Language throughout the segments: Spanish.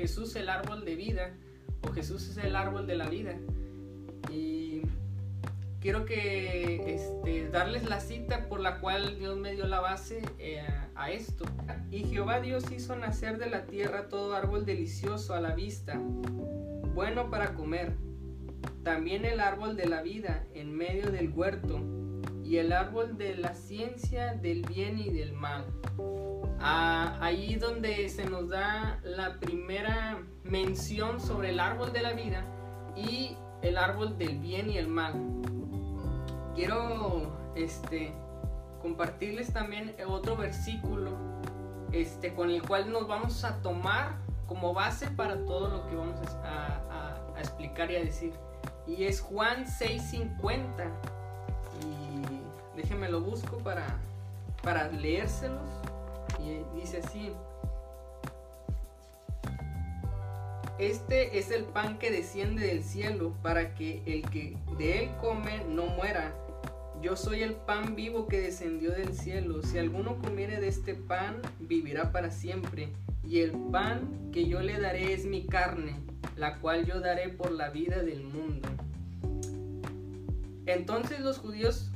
Jesús el árbol de vida o Jesús es el árbol de la vida. Y quiero que este, darles la cita por la cual Dios me dio la base eh, a esto. Y Jehová Dios hizo nacer de la tierra todo árbol delicioso a la vista, bueno para comer. También el árbol de la vida en medio del huerto y el árbol de la ciencia del bien y del mal. Ah, ahí donde se nos da la primera mención sobre el árbol de la vida y el árbol del bien y el mal. Quiero este, compartirles también otro versículo este, con el cual nos vamos a tomar como base para todo lo que vamos a, explicar y a decir. Y es Juan 6:50 déjenme lo busco para, para leérselos. Y dice así. Este es el pan que desciende del cielo para que el que de él come no muera. Yo soy el pan vivo que descendió del cielo. Si alguno comiere de este pan, vivirá para siempre. Y el pan que yo le daré es mi carne, la cual yo daré por la vida del mundo. Entonces los judíos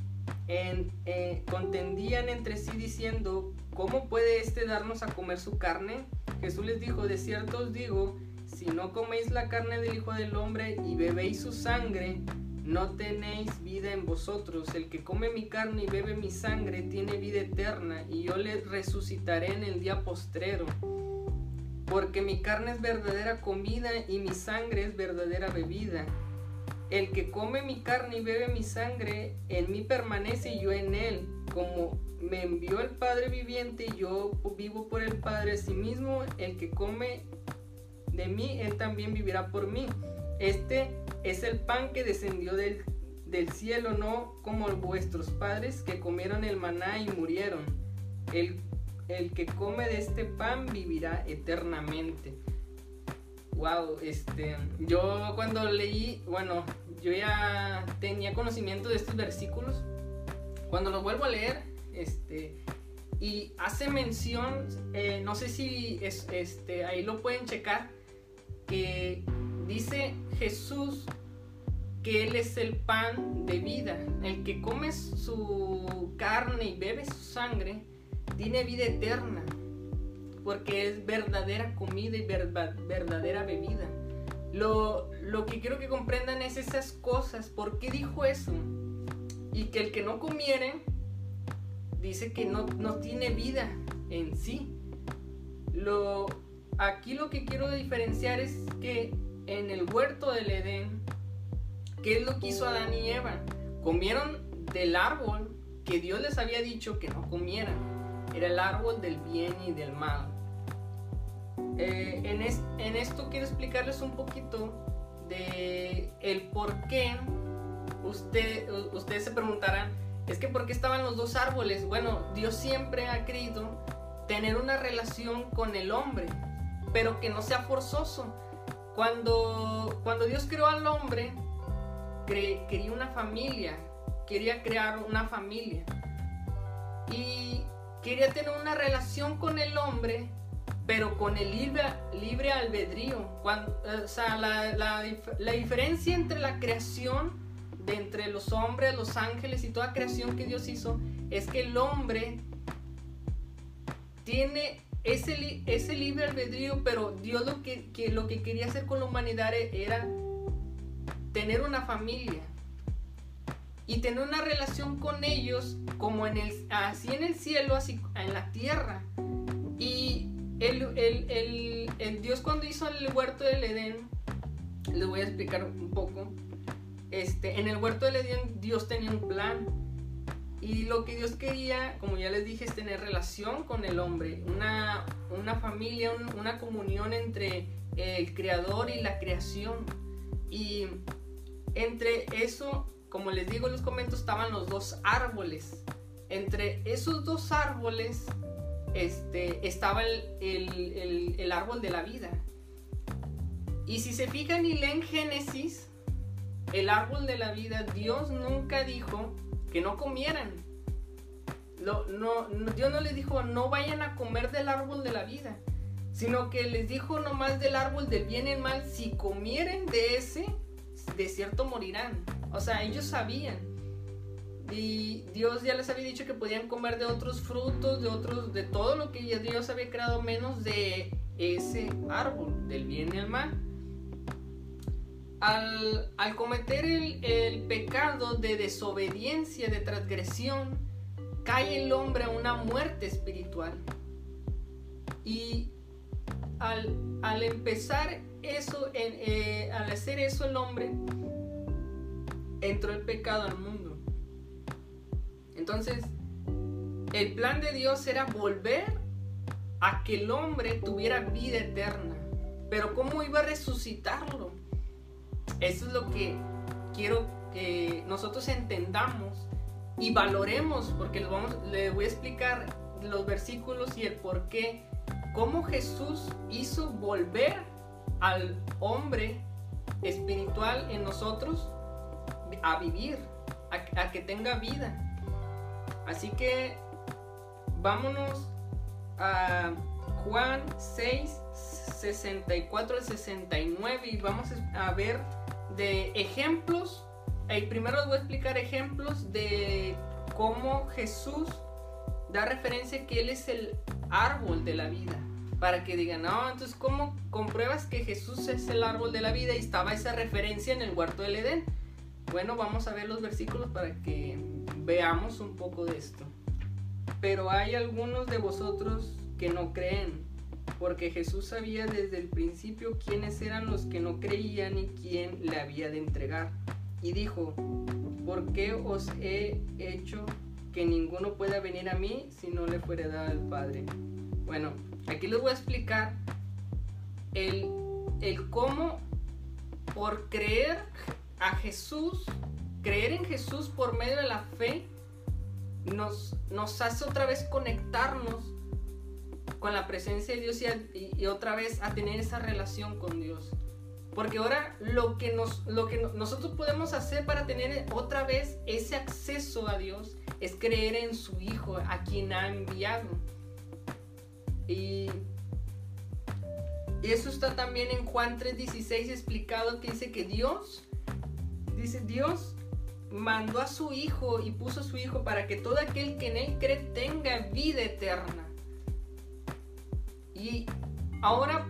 eh, contendían entre sí diciendo, ¿cómo puede éste darnos a comer su carne? Jesús les dijo, de cierto os digo, si no coméis la carne del Hijo del Hombre y bebéis su sangre, no tenéis vida en vosotros. El que come mi carne y bebe mi sangre tiene vida eterna, y yo le resucitaré en el día postrero. Porque mi carne es verdadera comida y mi sangre es verdadera bebida. El que come mi carne y bebe mi sangre, en mí permanece y yo en él. Como me envió el Padre viviente y yo vivo por el Padre, mismo el que come de mí, él también vivirá por mí. Este es el pan que descendió del, del cielo, no como vuestros padres que comieron el maná y murieron. El, el que come de este pan vivirá eternamente. Wow, este, yo cuando leí, bueno, yo ya tenía conocimiento de estos versículos. Cuando los vuelvo a leer, este, y hace mención, eh, no sé si es, este, ahí lo pueden checar, que dice Jesús que Él es el pan de vida. El que come su carne y bebe su sangre, tiene vida eterna, porque es verdadera comida y verdadera bebida. Lo, que quiero que comprendan es esas cosas. ¿Por qué dijo eso? Y que el que no comiere, dice que no, no tiene vida en sí. Lo, aquí lo que quiero diferenciar es que en el huerto del Edén, ¿qué es lo que hizo Adán y Eva? Comieron del árbol que Dios les había dicho que no comieran. Era el árbol del bien y del mal. Eh, en, esto quiero explicarles un poquito de el por qué usted, ustedes se preguntarán, es que por qué estaban los dos árboles. Bueno, Dios siempre ha querido tener una relación con el hombre, pero que no sea forzoso. Cuando, cuando Dios creó al hombre, quería una familia, quería crear una familia. Y quería tener una relación con el hombre pero con el libre, libre albedrío. Cuando, o sea, la, la, la, diferencia entre la creación de entre los hombres, los ángeles y toda creación que Dios hizo es que el hombre tiene ese, ese libre albedrío, pero Dios lo que, que, lo que quería hacer con la humanidad era tener una familia y tener una relación con ellos como en el, así en el cielo, así en la tierra. Y el, Dios cuando hizo el huerto del Edén, les voy a explicar un poco. Este, en el huerto del Edén Dios tenía un plan. Y lo que Dios quería, como ya les dije, es tener relación con el hombre, una, una familia, una comunión entre el creador y la creación. Y entre eso, como les digo en los comentarios, estaban los dos árboles. Entre esos dos árboles este, estaba el, árbol de la vida. Y si se fijan y leen Génesis, el árbol de la vida, Dios nunca dijo que no comieran. no, Dios no les dijo, no vayan a comer del árbol de la vida. sino que les dijo nomás del árbol del bien y el mal, si comieren de ese, de cierto morirán. O sea, ellos sabían. Y Dios ya les había dicho que podían comer de otros frutos, de otros, de todo lo que Dios había creado, menos de ese árbol, del bien y el mal. Al, cometer el, pecado de desobediencia, de transgresión, cae el hombre a una muerte espiritual. Y al, al empezar eso, eh, al hacer eso el hombre, entró el pecado al mundo. Entonces, el plan de Dios era volver a que el hombre tuviera vida eterna. Pero ¿cómo iba a resucitarlo? Eso es lo que quiero que nosotros entendamos y valoremos, porque vamos, les voy a explicar los versículos y el por qué, cómo Jesús hizo volver al hombre espiritual en nosotros a vivir, a, que tenga vida. Así que vámonos a Juan 6, 64 al 69 y vamos a ver de ejemplos. Y primero les voy a explicar ejemplos de cómo Jesús da referencia que Él es el árbol de la vida para que digan, no, entonces ¿cómo compruebas que Jesús es el árbol de la vida y estaba esa referencia en el huerto del Edén? Bueno, vamos a ver los versículos para que veamos un poco de esto. Pero hay algunos de vosotros que no creen, porque Jesús sabía desde el principio quiénes eran los que no creían y quién le había de entregar. Y dijo, ¿por qué os he hecho que ninguno pueda venir a mí si no le fuere dado al Padre? Bueno, aquí les voy a explicar el, el cómo por creer a Jesús, creer en Jesús por medio de la fe, nos, nos hace otra vez conectarnos con la presencia de Dios y, otra vez a tener esa relación con Dios. Porque ahora lo que, nos, lo que nosotros podemos hacer para tener otra vez ese acceso a Dios es creer en su Hijo, a quien ha enviado. Y, eso está también en Juan 3:16 explicado que dice que Dios, dice Dios mandó a su Hijo y puso a su Hijo para que todo aquel que en Él cree tenga vida eterna. Y ahora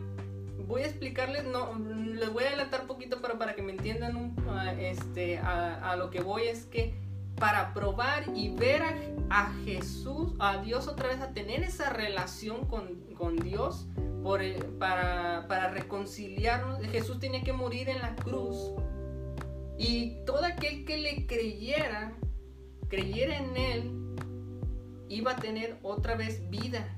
voy a explicarles, no, les voy a adelantar poquito, pero para que me entiendan este, a lo que voy es que para probar y ver a, Jesús, a Dios otra vez, a tener esa relación con, Dios por para, para reconciliarnos. Jesús tenía que morir en la cruz. Y todo aquel que le creyera, creyera en Él, iba a tener otra vez vida,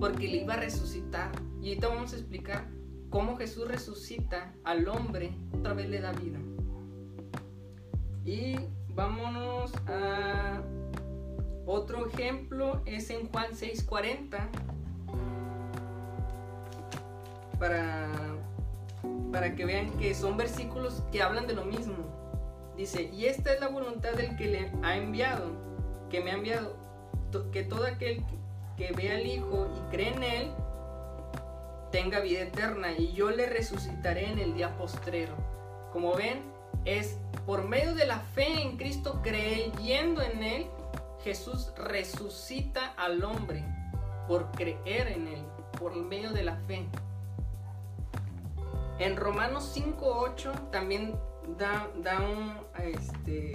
porque le iba a resucitar. Y ahorita vamos a explicar cómo Jesús resucita al hombre, otra vez le da vida. Y vámonos a otro ejemplo, es en Juan 6:40. Para, para que vean que son versículos que hablan de lo mismo. Dice, y esta es la voluntad del que le ha enviado, que me ha enviado, que todo aquel que vea al Hijo y cree en Él, tenga vida eterna, y yo le resucitaré en el día postrero. Como ven, es por medio de la fe en Cristo, creyendo en Él, Jesús resucita al hombre por creer en Él, por medio de la fe. En Romanos 5.8 también da, un, este,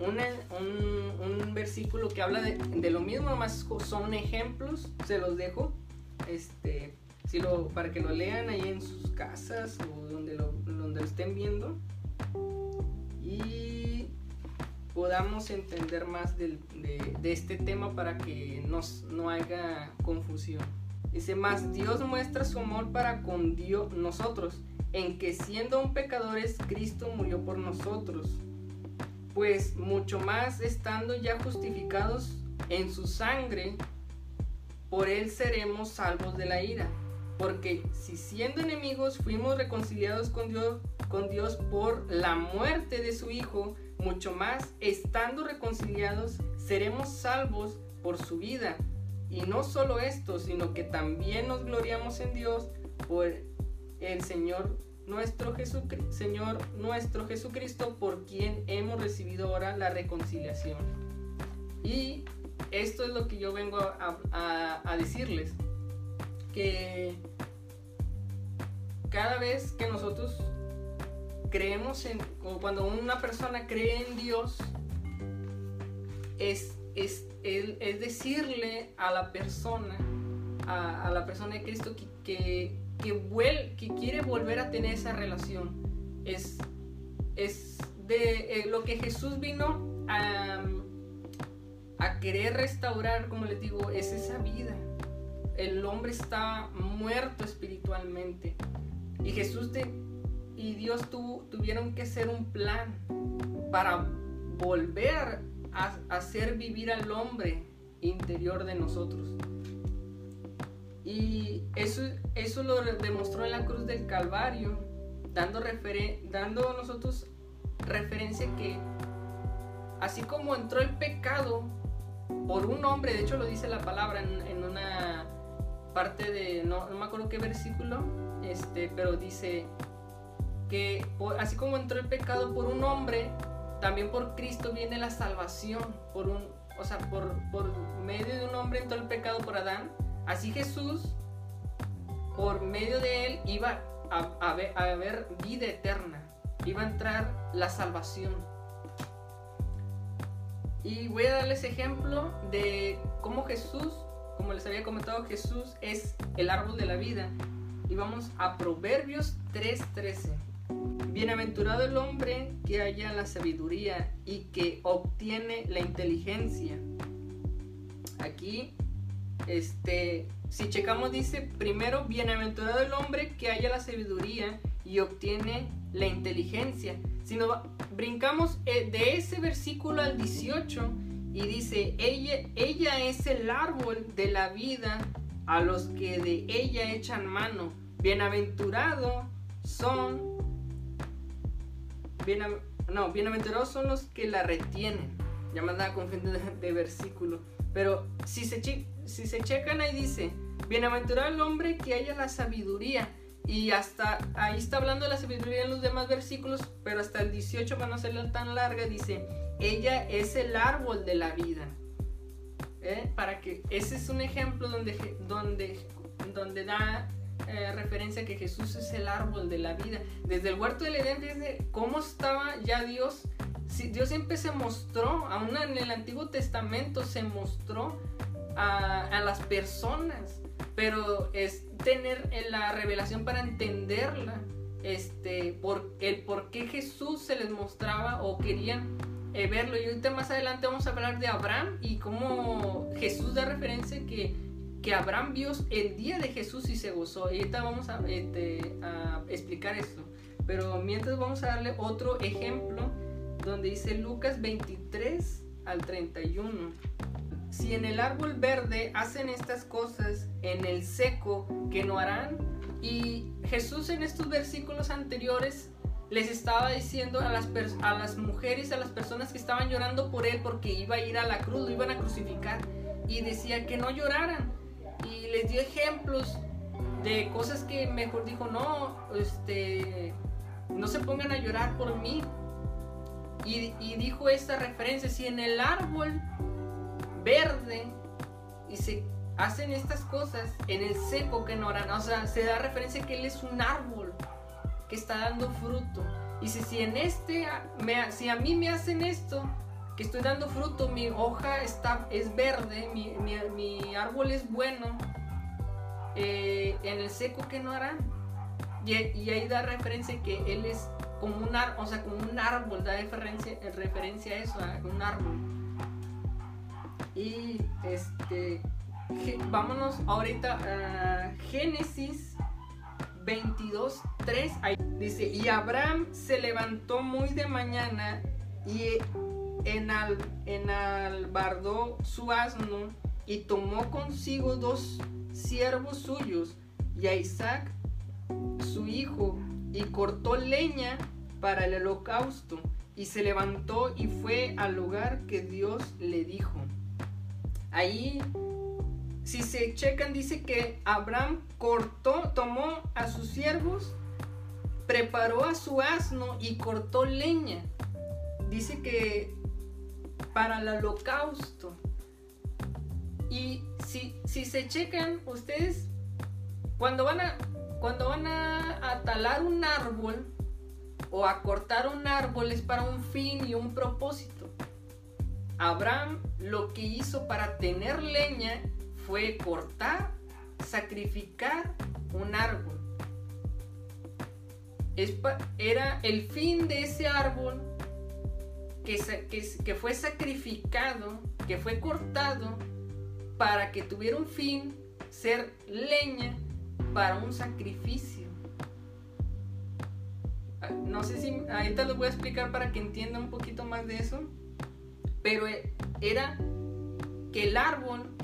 un, versículo que habla de, lo mismo, más son ejemplos, se los dejo. Este, si lo, para que lo lean ahí en sus casas o donde lo, donde estén viendo y podamos entender más de, este tema para que nos, no haya confusión. Dice más, Dios muestra su amor para con Dios, nosotros, en que siendo un pecadores, Cristo murió por nosotros. Pues mucho más estando ya justificados en su sangre, por él seremos salvos de la ira. Porque si siendo enemigos fuimos reconciliados con Dios, con Dios por la muerte de su Hijo, mucho más, estando reconciliados, seremos salvos por su vida. Y no solo esto, sino que también nos gloriamos en Dios por el Señor nuestro Jesucristo, por quien hemos recibido ahora la reconciliación. Y esto es lo que yo vengo a, a decirles, que cada vez que nosotros creemos en, o cuando una persona cree en Dios, es, es, es, decirle a la persona, a, la persona de Cristo que, que, quiere volver a tener esa relación. Es, es de eh, lo que Jesús vino a, a querer restaurar, como les digo, es esa vida. El hombre está muerto espiritualmente. Y Jesús y Dios tuvieron que hacer un plan para volver hacer vivir al hombre interior de nosotros. Y eso, eso lo demostró en la cruz del Calvario, dando, dando a nosotros referencia que así como entró el pecado por un hombre, de hecho lo dice la palabra en, una parte de, no, no, me acuerdo qué versículo, este, pero dice que así como entró el pecado por un hombre, también por Cristo viene la salvación, por un, o sea, por, por medio de un hombre entró el pecado por Adán, así Jesús, por medio de él, iba a, a, haber vida eterna, iba a entrar la salvación. Y voy a darles ejemplo de cómo Jesús, como les había comentado, Jesús es el árbol de la vida. Y vamos a Proverbios 3:13. Bienaventurado el hombre que haya la sabiduría y que obtiene la inteligencia. Aquí, este, si checamos dice, primero, bienaventurado el hombre que haya la sabiduría y obtiene la inteligencia. Si nos brincamos eh, de ese versículo al 18 y dice, ella, ella es el árbol de la vida a los que de ella echan mano. Bienaventurado son no, bienaventurados son los que la retienen. Me andaba confundiendo de, versículo. Pero si se, si se checan ahí dice, bienaventurado el hombre que haya la sabiduría. Y hasta ahí está hablando de la sabiduría en los demás versículos, pero hasta el 18 para no hacerla tan larga dice, ella es el árbol de la vida. ¿Eh? Para que ese es un ejemplo donde, donde, donde da eh, referencia que Jesús es el árbol de la vida. Desde el huerto del Edén, desde cómo estaba ya Dios. Si Dios siempre se mostró, aún en el Antiguo Testamento se mostró a, las personas, pero es tener la revelación para entenderla, este, por, el por qué Jesús se les mostraba o querían eh, verlo. Y ahorita más adelante vamos a hablar de Abraham y cómo Jesús da referencia que que Abraham vio el día de Jesús y se gozó. Y ahorita vamos a, este, a explicar esto. Pero mientras vamos a darle otro ejemplo donde dice Lucas 23 al 31. Si en el árbol verde hacen estas cosas, en el seco, que no harán? Y Jesús en estos versículos anteriores les estaba diciendo a las, a las mujeres, a las personas que estaban llorando por él porque iba a ir a la cruz, lo iban a crucificar. Y decía que no lloraran, y les dio ejemplos de cosas que mejor dijo, no, este, no se pongan a llorar por mí. Y, dijo esta referencia, si en el árbol verde y se hacen estas cosas, en el seco que no harán, o sea, se da referencia que él es un árbol que está dando fruto. Y si, si en este, me, si a mí me hacen esto, que estoy dando fruto, mi hoja está, es verde, mi, mi, árbol es bueno, eh, en el seco que no harán. Y, ahí da referencia que él es como un, árbol, o sea, como un árbol, da referencia, referencia a eso, a un árbol. Y este, vámonos ahorita a Génesis 22, 3. Ahí dice, y Abraham se levantó muy de mañana y enalbardó su asno y tomó consigo dos siervos suyos y a Isaac su hijo y cortó leña para el holocausto y se levantó y fue al lugar que Dios le dijo. Ahí si se checan, dice que Abraham cortó, tomó a sus siervos, preparó a su asno y cortó leña. Dice que para el holocausto. Y si, si se checan ustedes, cuando van a, cuando van a, talar un árbol o a cortar un árbol es para un fin y un propósito. Abraham lo que hizo para tener leña fue cortar, sacrificar un árbol. era el fin de ese árbol que, fue sacrificado, que fue cortado para que tuviera un fin, ser leña para un sacrificio. Ah, no sé si ahorita lo voy a explicar para que entienda un poquito más de eso, pero eh, era que el árbol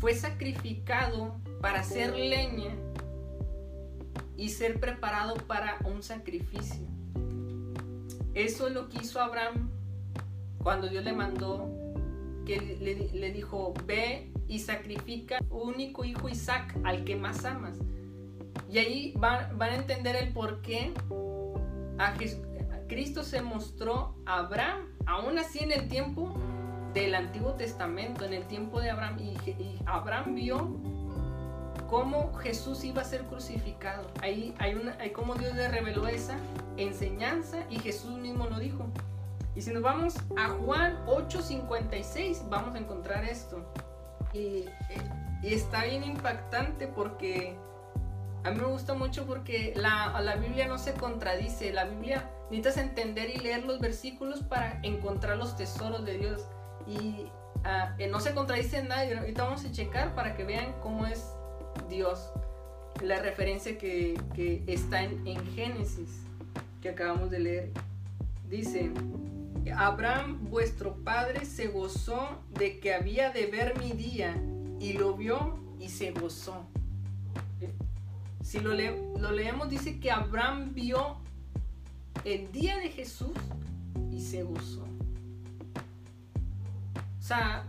fue sacrificado para ser leña y ser preparado para un sacrificio. Eso es lo que hizo Abraham cuando Dios le mandó, que le, dijo, ve y sacrifica único hijo Isaac al que más amas. Y ahí van, a entender el por qué a, Cristo se mostró a Abraham, aún así en el tiempo del Antiguo Testamento, en el tiempo de Abraham, y, Abraham vio cómo Jesús iba a ser crucificado. Ahí hay, hay cómo Dios le reveló esa enseñanza y Jesús mismo lo dijo. Y si nos vamos a Juan 8:56, vamos a encontrar esto. Y, está bien impactante porque a mí me gusta mucho porque la, la, Biblia no se contradice. La Biblia necesitas entender y leer los versículos para encontrar los tesoros de Dios. Y ah, no se contradice en nada. Ahorita vamos a checar para que vean cómo es Dios. La referencia que, que está en, en Génesis, que acabamos de leer. Dice, Abraham, vuestro padre, se gozó de que había de ver mi día y lo vio y se gozó. Si lo, leemos, dice que Abraham vio el día de Jesús y se gozó. O sea,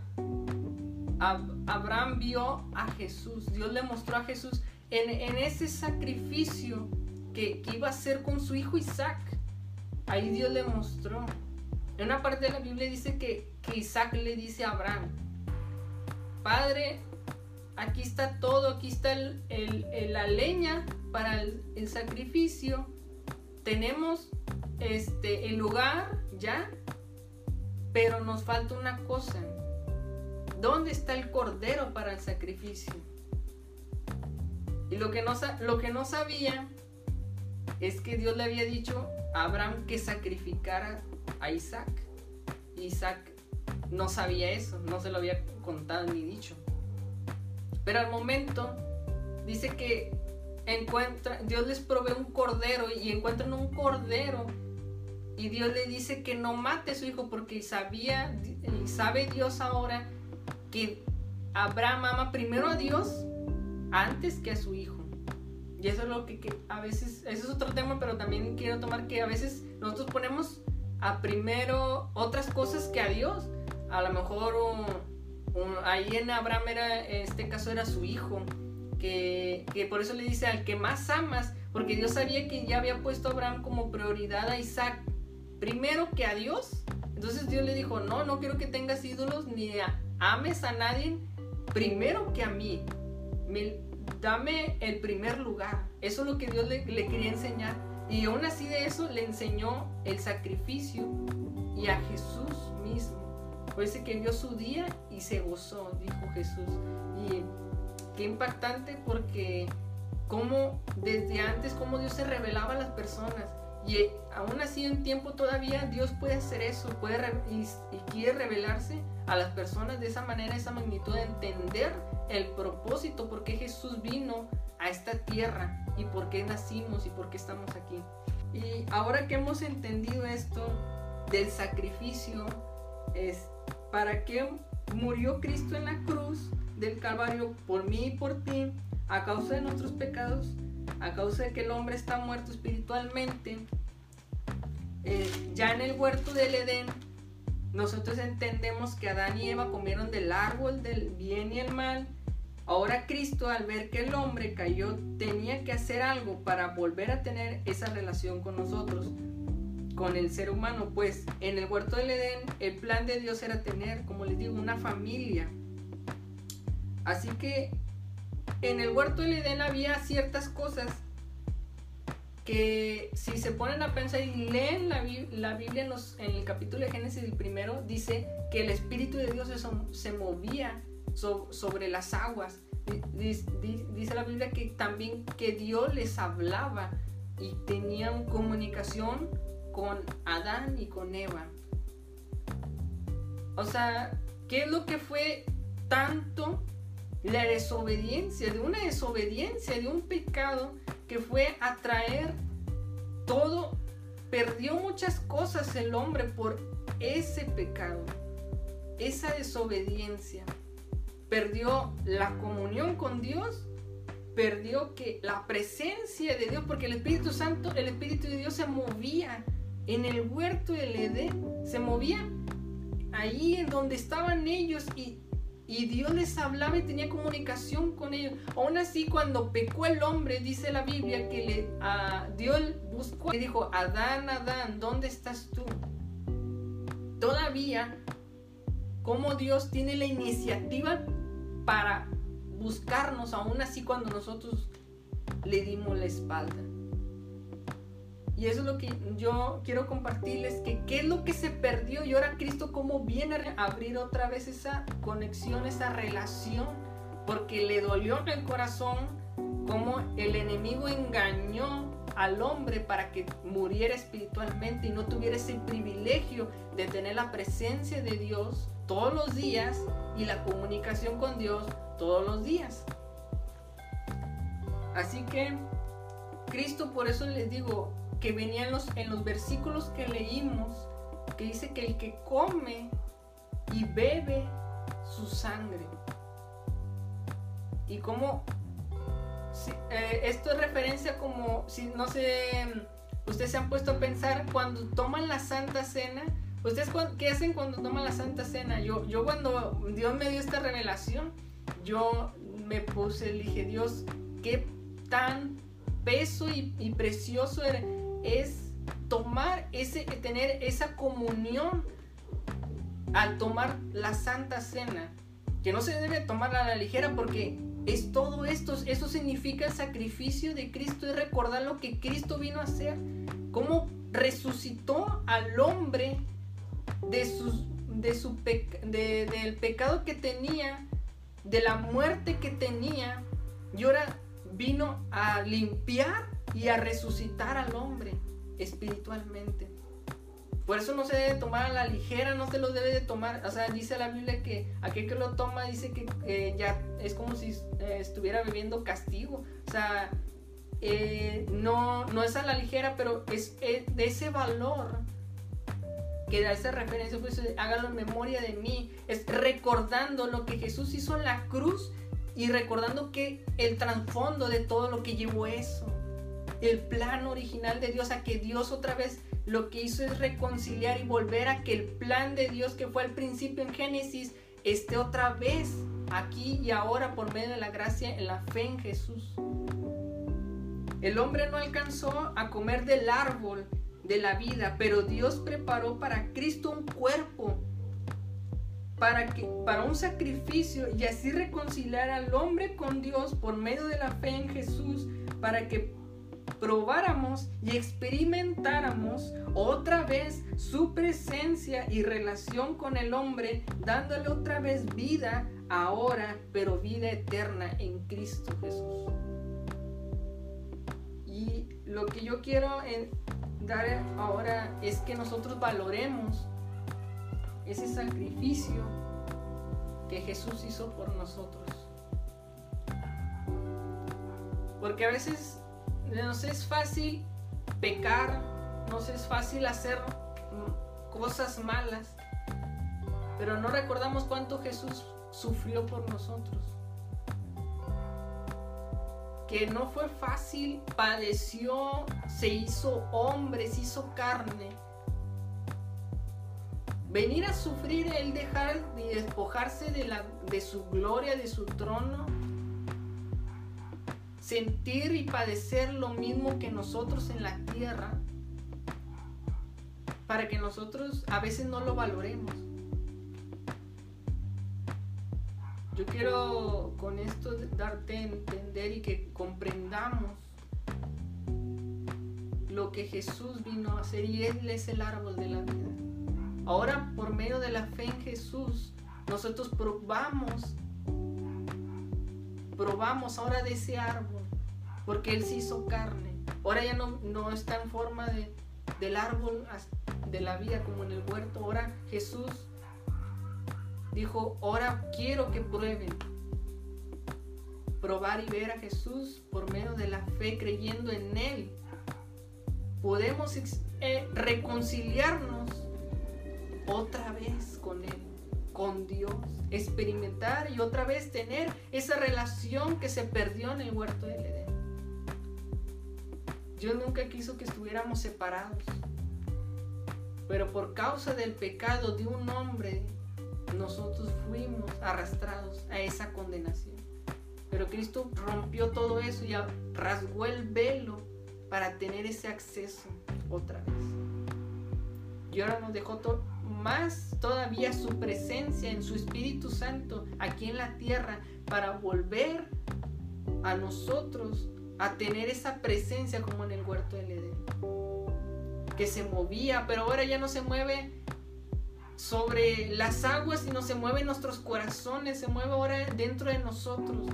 Abraham vio a Jesús, Dios le mostró a Jesús en, ese sacrificio que, iba a hacer con su hijo Isaac. Ahí Dios le mostró. En una parte de la Biblia dice que, Isaac le dice a Abraham, Padre, aquí está todo, aquí está la leña para el, sacrificio, tenemos este, el lugar ya, pero nos falta una cosa. ¿Dónde está el cordero para el sacrificio? Y lo que no sabía es que Dios le había dicho a Abraham que sacrificara a Isaac. Isaac no sabía eso, no se lo había contado ni dicho. Pero al momento dice que encuentra, Dios les provee un cordero y encuentran un cordero y Dios le dice que no mate a su hijo porque sabía sabe Dios ahora que Abraham ama primero a Dios antes que a su hijo. Y eso es lo que, a veces, eso es otro tema, pero también quiero tomar que a veces nosotros ponemos a primero otras cosas que a Dios. A lo mejor ahí en Abraham era, en este caso era su hijo, que, que, por eso le dice al que más amas, porque Dios sabía que ya había puesto a Abraham como prioridad a Isaac, primero que a Dios. Entonces Dios le dijo, no, no quiero que tengas ídolos ni ames a nadie primero que a mí. Dame el primer lugar. Eso es lo que Dios le, quería enseñar. Y aún así de eso le enseñó el sacrificio y a Jesús mismo. Por que vio su día y se gozó, dijo Jesús. Y qué impactante porque como desde antes, como Dios se revelaba a las personas. Y aún así en tiempo todavía Dios puede hacer eso, puede y, quiere revelarse a las personas de esa manera, esa magnitud, de entender el propósito, por qué Jesús vino a esta tierra y por qué nacimos y por qué estamos aquí. Y ahora que hemos entendido esto del sacrificio, es para qué murió Cristo en la cruz del Calvario por mí y por ti, a causa de nuestros pecados, a causa de que el hombre está muerto espiritualmente. Eh, ya en el huerto del Edén, nosotros entendemos que Adán y Eva comieron del árbol del bien y el mal Ahora Cristo al ver que el hombre cayó tenía que hacer algo para volver a tener esa relación con nosotros, con el ser humano, pues en el huerto del Edén el plan de Dios era tener, como les digo, una familia. Así que en el huerto del Edén había ciertas cosas que si se ponen a pensar y leen la, Biblia en, el capítulo de Génesis el primero, dice que el Espíritu de Dios se, movía sobre las aguas. Dice, la Biblia que también que Dios les hablaba y tenían comunicación con Adán y con Eva. O sea, ¿qué es lo que fue tanto la desobediencia, de una desobediencia, de un pecado que fue atraer todo, perdió muchas cosas el hombre por ese pecado, esa desobediencia. Perdió la comunión con Dios, perdió que la presencia de Dios, porque el Espíritu Santo, el Espíritu de Dios se movía en el huerto del Edén, se movía ahí en donde estaban ellos y y Dios les hablaba y tenía comunicación con ellos. Aún así, cuando pecó el hombre, dice la Biblia que le, Dios buscó y dijo, Adán, Adán, ¿dónde estás tú? Todavía, como Dios tiene la iniciativa para buscarnos, aún así cuando nosotros le dimos la espalda. Y eso es lo que yo quiero compartirles, que qué es lo que se perdió y ahora Cristo cómo viene a abrir otra vez esa conexión, esa relación, porque le dolió en el corazón cómo el enemigo engañó al hombre para que muriera espiritualmente y no tuviera ese privilegio de tener la presencia de Dios todos los días y la comunicación con Dios todos los días. Así que Cristo por eso les digo, que venían los, en los versículos que leímos, que dice que el que come y bebe su sangre. Y como eh, esto es referencia como si no sé, ustedes se han puesto a pensar cuando toman la Santa Cena. ¿Ustedes qué hacen cuando toman la Santa Cena? Yo, yo cuando Dios me dio esta revelación, yo me puse, dije, Dios, qué tan peso y, y precioso es tomar ese, tener esa comunión al tomar la Santa Cena, que no se debe tomar a la ligera porque es todo esto, eso significa el sacrificio de Cristo y recordar lo que Cristo vino a hacer, cómo resucitó al hombre de, sus, de su del pecado que tenía, de la muerte que tenía, y ahora vino a limpiar y a resucitar al hombre espiritualmente. Por eso no se debe tomar a la ligera, no se lo debe de tomar. O sea, dice la Biblia que aquel que lo toma dice que ya es como si eh, estuviera viviendo castigo. O sea, eh, no, no es a la ligera, pero es, de ese valor que da esa referencia, pues hágalo en memoria de mí. Es recordando lo que Jesús hizo en la cruz y recordando que el trasfondo de todo lo que llevó eso el plan original de Dios, a que Dios otra vez lo que hizo es reconciliar y volver a que el plan de Dios que fue al principio en Génesis esté otra vez aquí y ahora por medio de la gracia en la fe en Jesús. El hombre no alcanzó a comer del árbol de la vida, pero Dios preparó para Cristo un cuerpo para que para un sacrificio y así reconciliar al hombre con Dios por medio de la fe en Jesús, para que probáramos y experimentáramos otra vez su presencia y relación con el hombre, dándole otra vez vida ahora, pero vida eterna en Cristo Jesús. Y lo que yo quiero dar ahora es que nosotros valoremos ese sacrificio que Jesús hizo por nosotros. Porque a veces nos es fácil pecar, nos es fácil hacer cosas malas, pero no recordamos cuánto Jesús sufrió por nosotros. Que no fue fácil, padeció, se hizo hombre, se hizo carne. Venir a sufrir, el dejar y despojarse de, la, de su gloria, de su trono, sentir y padecer lo mismo que nosotros en la tierra para que nosotros a veces no lo valoremos. Yo quiero con esto darte a entender y que comprendamos lo que Jesús vino a hacer y Él es el árbol de la vida. Ahora por medio de la fe en Jesús, nosotros probamos, probamos ahora de ese árbol, porque Él se hizo carne. Ahora ya no, no está en forma de, del árbol de la vida como en el huerto. Ahora Jesús dijo, ahora quiero que prueben. Probar y ver a Jesús por medio de la fe, creyendo en Él. Podemos eh, reconciliarnos otra vez con Él, con Dios, experimentar y otra vez tener esa relación que se perdió en el huerto del Edén. Dios nunca quiso que estuviéramos separados, pero por causa del pecado de un hombre nosotros fuimos arrastrados a esa condenación. Pero Cristo rompió todo eso y rasgó el velo para tener ese acceso otra vez. Y ahora nos dejó más todavía su presencia en su Espíritu Santo aquí en la tierra para volver a nosotros a tener esa presencia como en el huerto del Edén. Que se movía, pero ahora ya no se mueve sobre las aguas y no se mueve en nuestros corazones, se mueve ahora dentro de nosotros.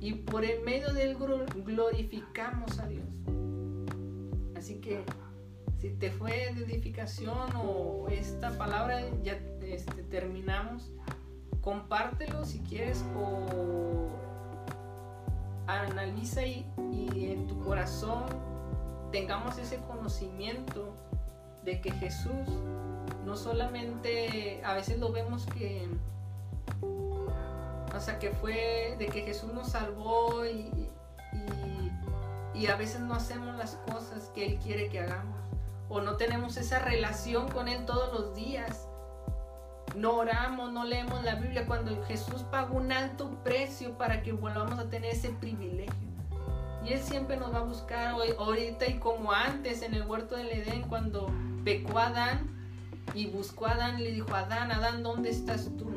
Y por el medio de él glorificamos a Dios. Así que si te fue de edificación o esta palabra ya este, terminamos, compártelo si quieres o analiza y, en tu corazón tengamos ese conocimiento de que Jesús no solamente a veces lo vemos que o sea que fue de que Jesús nos salvó y, y, a veces no hacemos las cosas que Él quiere que hagamos o no tenemos esa relación con Él todos los días no oramos, no leemos la Biblia cuando Jesús pagó un alto precio para que volvamos a tener ese privilegio. Y Él siempre nos va a buscar ahorita y como antes en el huerto del Edén cuando pecó Adán y buscó a Adán y le dijo, Adán, Adán, ¿dónde estás tú?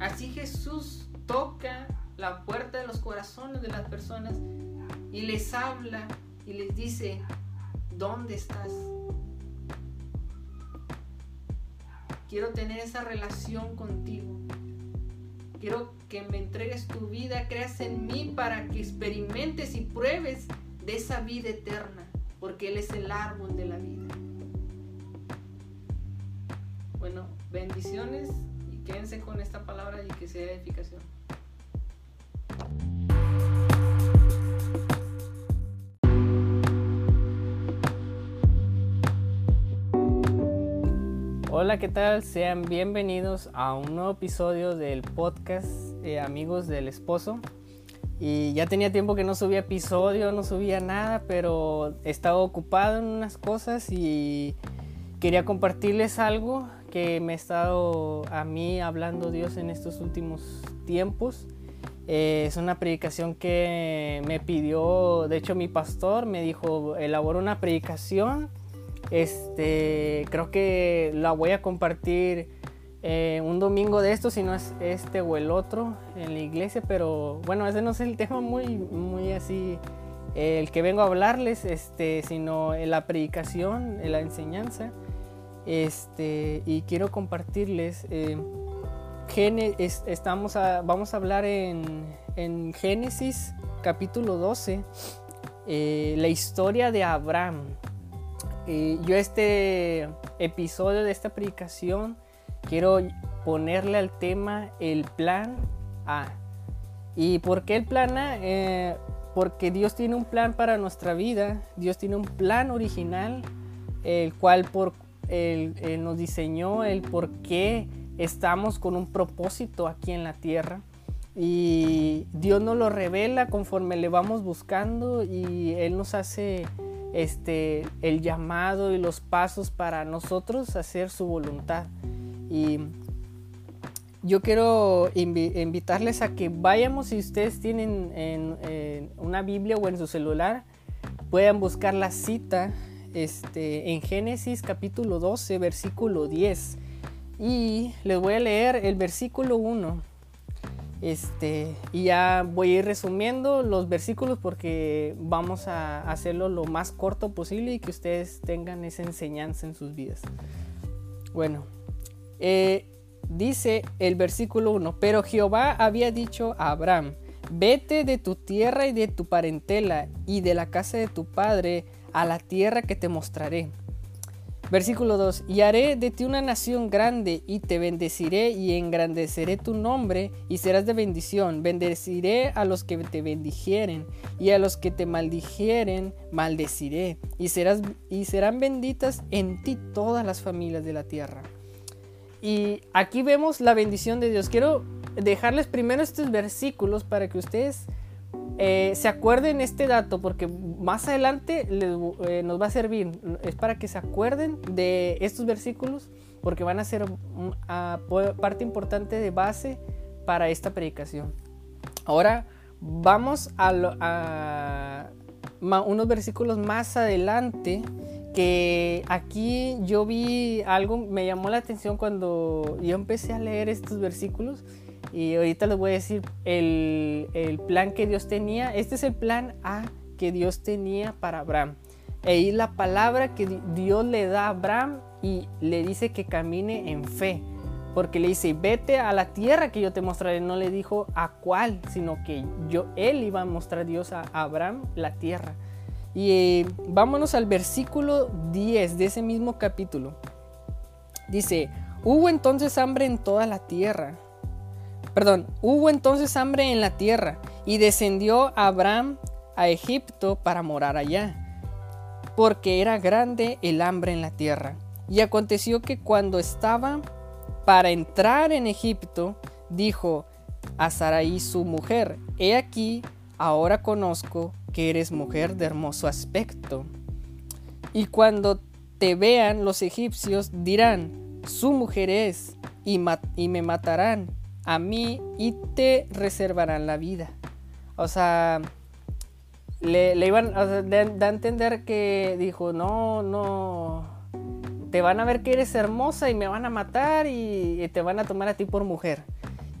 Así Jesús toca la puerta de los corazones de las personas y les habla y les dice, ¿dónde estás? Quiero tener esa relación contigo. Quiero que me entregues tu vida, creas en mí para que experimentes y pruebes de esa vida eterna, porque Él es el árbol de la vida. Bueno, bendiciones y quédense con esta palabra y que sea edificación. Hola, ¿qué tal? Sean bienvenidos a un nuevo episodio del podcast eh, Amigos del Esposo. Y ya tenía tiempo que no subía episodio, no subía nada, pero estaba ocupado en unas cosas y quería compartirles algo que me ha estado a mí hablando Dios en estos últimos tiempos. Eh, es una predicación que me pidió, de hecho mi pastor me dijo, elabora una predicación. Este, creo que la voy a compartir eh, un domingo de esto, si no es este o el otro en la iglesia, pero bueno, ese no es el tema muy, muy así, el que vengo a hablarles, este, sino la predicación, la enseñanza. Este, y quiero compartirles, eh, estamos vamos a hablar en, Génesis capítulo 12, eh, la historia de Abraham. Yo este episodio de esta predicación quiero ponerle al tema el plan A. ¿Y por qué el plan A? Eh, porque Dios tiene un plan para nuestra vida, Dios tiene un plan original, el cual por él, nos diseñó el por qué estamos con un propósito aquí en la tierra. Y Dios nos lo revela conforme le vamos buscando y Él nos hace este, el llamado y los pasos para nosotros hacer su voluntad. Y yo quiero invitarles a que vayamos, si ustedes tienen en, una Biblia o en su celular, puedan buscar la cita este, en Génesis capítulo 12, versículo 10. Y les voy a leer el versículo 1. Este, y ya voy a ir resumiendo los versículos porque vamos a hacerlo lo más corto posible y que ustedes tengan esa enseñanza en sus vidas. Bueno, eh, dice el versículo 1, pero Jehová había dicho a Abraham, vete de tu tierra y de tu parentela y de la casa de tu padre a la tierra que te mostraré. Versículo 2, y haré de ti una nación grande y te bendeciré y engrandeceré tu nombre y serás de bendición. Bendeciré a los que te bendijeren y a los que te maldijeren maldeciré y, serán benditas en ti todas las familias de la tierra. Y aquí vemos la bendición de Dios. Quiero dejarles primero estos versículos para que ustedes eh, se acuerden este dato porque más adelante eh, nos va a servir. Es para que se acuerden de estos versículos porque van a ser parte importante de base para esta predicación. Ahora vamos a, unos versículos más adelante que aquí yo vi algo, me llamó la atención cuando yo empecé a leer estos versículos y ahorita les voy a decir el, el, plan que Dios tenía. Este es el plan A que Dios tenía para Abraham. E la palabra que Dios le da a Abraham y le dice que camine en fe. Porque le dice, vete a la tierra que yo te mostraré. No le dijo a cuál, sino que yo, él iba a mostrar a Dios a Abraham la tierra. Y eh, vámonos al versículo 10 de ese mismo capítulo. Dice, hubo entonces hambre en toda la tierra Perdón, hubo entonces hambre en la tierra y descendió Abraham a Egipto para morar allá, porque era grande el hambre en la tierra. Y aconteció que cuando estaba para entrar en Egipto, dijo a Sarai su mujer, He aquí, ahora conozco que eres mujer de hermoso aspecto. Y cuando te vean los egipcios dirán, su mujer es, y, y me matarán, a mí y te reservarán la vida. O sea, le, iban a da, a entender que dijo, no, no, te van a ver que eres hermosa y me van a matar y, te van a tomar a ti por mujer.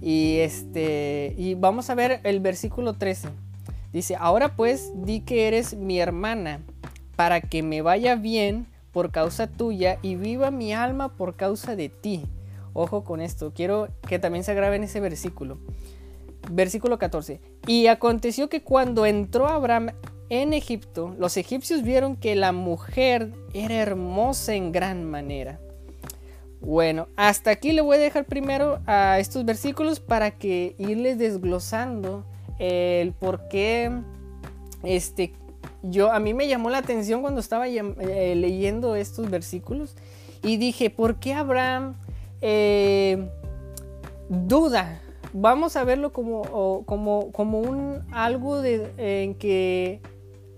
Y este, y vamos a ver el versículo 13. Dice, ahora pues di que eres mi hermana, para que me vaya bien por causa tuya y viva mi alma por causa de ti. Ojo con esto, quiero que también se grabe en ese versículo. Versículo 14. Y aconteció que cuando entró Abraham en Egipto, los egipcios vieron que la mujer era hermosa en gran manera. Bueno, hasta aquí le voy a dejar primero a estos versículos para que irles desglosando el por qué este yo a mí me llamó la atención cuando estaba eh, leyendo estos versículos y dije, ¿por qué Abraham eh, duda. Vamos a verlo como, como, como un algo de, en que